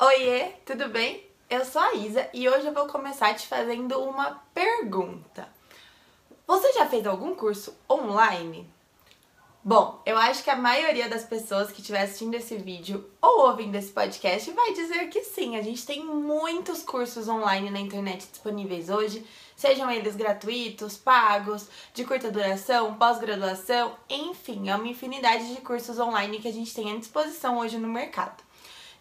Oiê, tudo bem? Eu sou a Isa e hoje eu vou começar te fazendo uma pergunta. Você já fez algum curso online? Bom, eu acho que a maioria das pessoas que estiver assistindo esse vídeo ou ouvindo esse podcast vai dizer que sim. A gente tem muitos cursos online na internet disponíveis hoje, sejam eles gratuitos, pagos, de curta duração, pós-graduação, enfim, é uma infinidade de cursos online que a gente tem à disposição hoje no mercado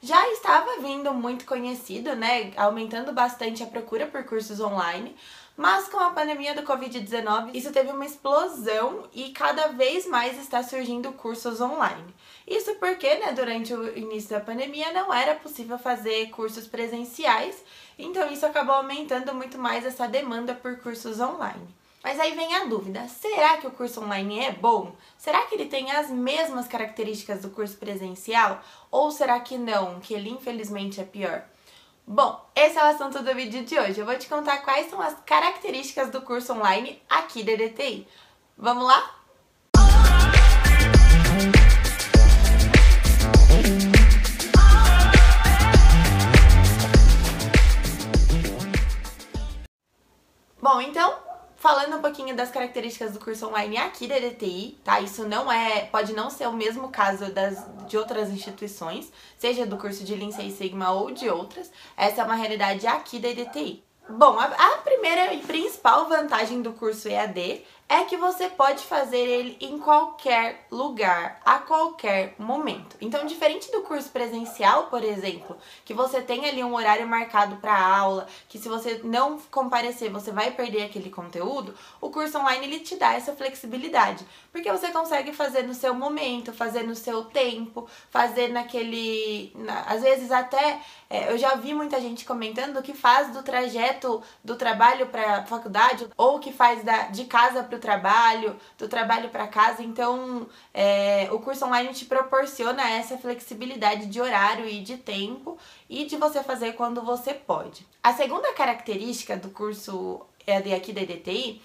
já estava vindo muito conhecido, né? Aumentando bastante a procura por cursos online. Mas com a pandemia do Covid-19, isso teve uma explosão e cada vez mais está surgindo cursos online. Isso porque, né, durante o início da pandemia não era possível fazer cursos presenciais, então isso acabou aumentando muito mais essa demanda por cursos online. Mas aí vem a dúvida: será que o curso online é bom? Será que ele tem as mesmas características do curso presencial? Ou será que não, que ele infelizmente é pior? Bom, esse é o assunto do vídeo de hoje. Eu vou te contar quais são as características do curso online aqui da DTI. Vamos lá? Bom, então Falando um pouquinho das características do curso online aqui da EDTI, tá? Isso não é, pode não ser o mesmo caso das, de outras instituições, seja do curso de Lean Six Sigma ou de outras. Essa é uma realidade aqui da EDTI. Bom, a, a primeira e principal vantagem do curso EAD é que você pode fazer ele em qualquer lugar, a qualquer momento. Então, diferente do curso presencial, por exemplo, que você tem ali um horário marcado para aula, que se você não comparecer, você vai perder aquele conteúdo, o curso online ele te dá essa flexibilidade, porque você consegue fazer no seu momento, fazer no seu tempo, fazer naquele, na, às vezes até é, eu já vi muita gente comentando que faz do trajeto do trabalho para faculdade ou que faz da, de casa para o trabalho, do trabalho para casa. Então, é, o curso online te proporciona essa flexibilidade de horário e de tempo e de você fazer quando você pode. A segunda característica do curso EAD aqui da EDTI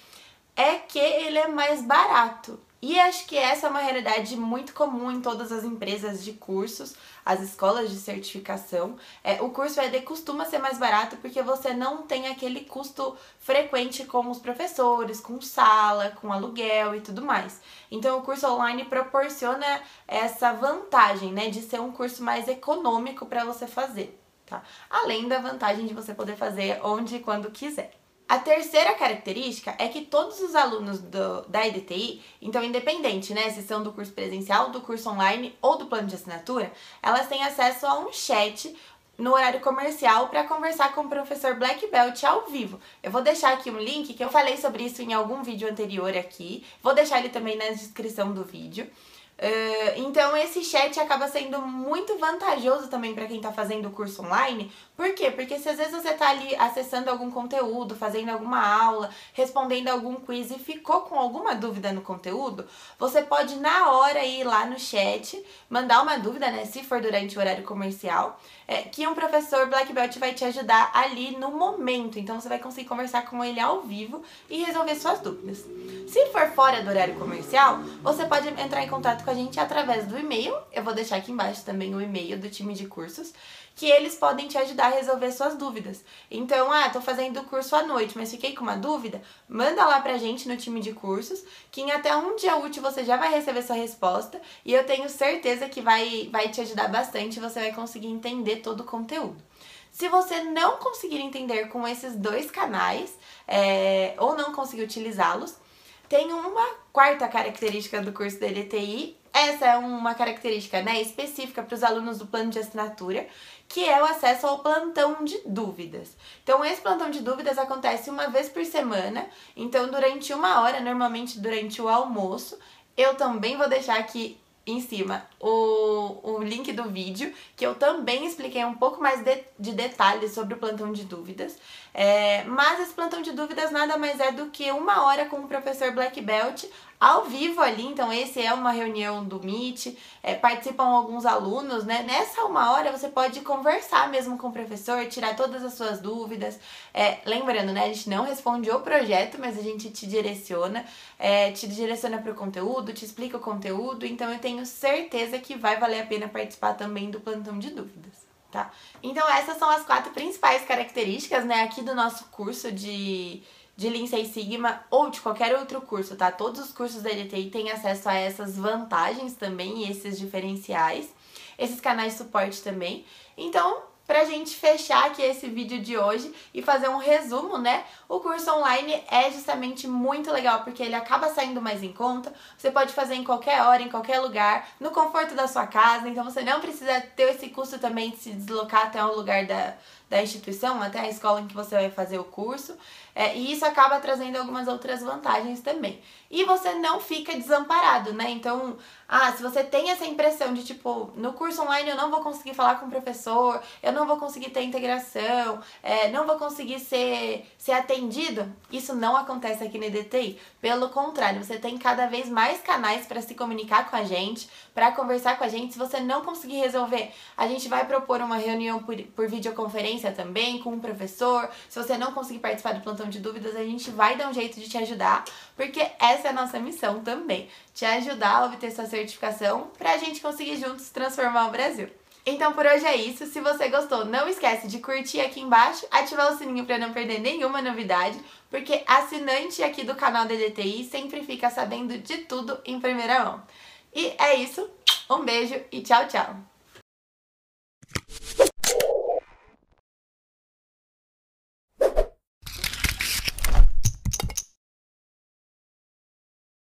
é que ele é mais barato. E acho que essa é uma realidade muito comum em todas as empresas de cursos, as escolas de certificação. É, o curso ED costuma ser mais barato porque você não tem aquele custo frequente com os professores, com sala, com aluguel e tudo mais. Então o curso online proporciona essa vantagem, né, de ser um curso mais econômico para você fazer, tá? Além da vantagem de você poder fazer onde e quando quiser. A terceira característica é que todos os alunos do, da EDTI, então independente, né, se são do curso presencial, do curso online ou do plano de assinatura, elas têm acesso a um chat no horário comercial para conversar com o professor Black Belt ao vivo. Eu vou deixar aqui um link que eu falei sobre isso em algum vídeo anterior aqui. Vou deixar ele também na descrição do vídeo. Uh, então esse chat acaba sendo muito vantajoso também para quem está fazendo o curso online. Por quê? Porque se às vezes você está ali acessando algum conteúdo, fazendo alguma aula, respondendo algum quiz e ficou com alguma dúvida no conteúdo, você pode na hora ir lá no chat, mandar uma dúvida, né, se for durante o horário comercial, é, que um professor Black Belt vai te ajudar ali no momento. Então você vai conseguir conversar com ele ao vivo e resolver suas dúvidas. Se for fora do horário comercial, você pode entrar em contato com a gente através do e-mail. Eu vou deixar aqui embaixo também o e-mail do time de cursos, que eles podem te ajudar a resolver suas dúvidas. Então, ah, tô fazendo o curso à noite, mas fiquei com uma dúvida? Manda lá pra gente no time de cursos, que em até um dia útil você já vai receber sua resposta e eu tenho certeza que vai, vai te ajudar bastante e você vai conseguir entender todo o conteúdo. Se você não conseguir entender com esses dois canais, é, ou não conseguir utilizá-los, tem uma quarta característica do curso da LTI. Essa é uma característica né, específica para os alunos do plano de assinatura, que é o acesso ao plantão de dúvidas. Então, esse plantão de dúvidas acontece uma vez por semana. Então, durante uma hora, normalmente durante o almoço, eu também vou deixar aqui em cima o, o link do vídeo, que eu também expliquei um pouco mais de, de detalhes sobre o plantão de dúvidas. É, mas esse plantão de dúvidas nada mais é do que uma hora com o professor Black Belt ao vivo ali, então esse é uma reunião do Meet, é, participam alguns alunos, né? Nessa uma hora você pode conversar mesmo com o professor, tirar todas as suas dúvidas. É, lembrando, né? A gente não responde o projeto, mas a gente te direciona, é, te direciona para o conteúdo, te explica o conteúdo, então eu tenho certeza que vai valer a pena participar também do plantão de dúvidas. tá? Então essas são as quatro principais características, né, aqui do nosso curso de de Lean Sigma ou de qualquer outro curso, tá? Todos os cursos da LTI têm acesso a essas vantagens também e esses diferenciais, esses canais de suporte também. Então, pra gente fechar aqui esse vídeo de hoje e fazer um resumo, né? O curso online é justamente muito legal porque ele acaba saindo mais em conta. Você pode fazer em qualquer hora, em qualquer lugar, no conforto da sua casa. Então você não precisa ter esse custo também de se deslocar até o lugar da, da instituição, até a escola em que você vai fazer o curso. É, e isso acaba trazendo algumas outras vantagens também. E você não fica desamparado, né? Então, ah, se você tem essa impressão de tipo, no curso online eu não vou conseguir falar com o professor, eu não vou conseguir ter integração, é, não vou conseguir ser, ser atendido, isso não acontece aqui no EDTI. Pelo contrário, você tem cada vez mais canais para se comunicar com a gente, para conversar com a gente. Se você não conseguir resolver, a gente vai propor uma reunião por, por videoconferência também com um professor. Se você não conseguir participar do plantão de dúvidas, a gente vai dar um jeito de te ajudar, porque essa é a nossa missão também, te ajudar a obter sua certificação para a gente conseguir juntos transformar o Brasil. Então por hoje é isso. Se você gostou, não esquece de curtir aqui embaixo, ativar o sininho para não perder nenhuma novidade, porque assinante aqui do canal da DTI sempre fica sabendo de tudo em primeira mão. E é isso. Um beijo e tchau, tchau.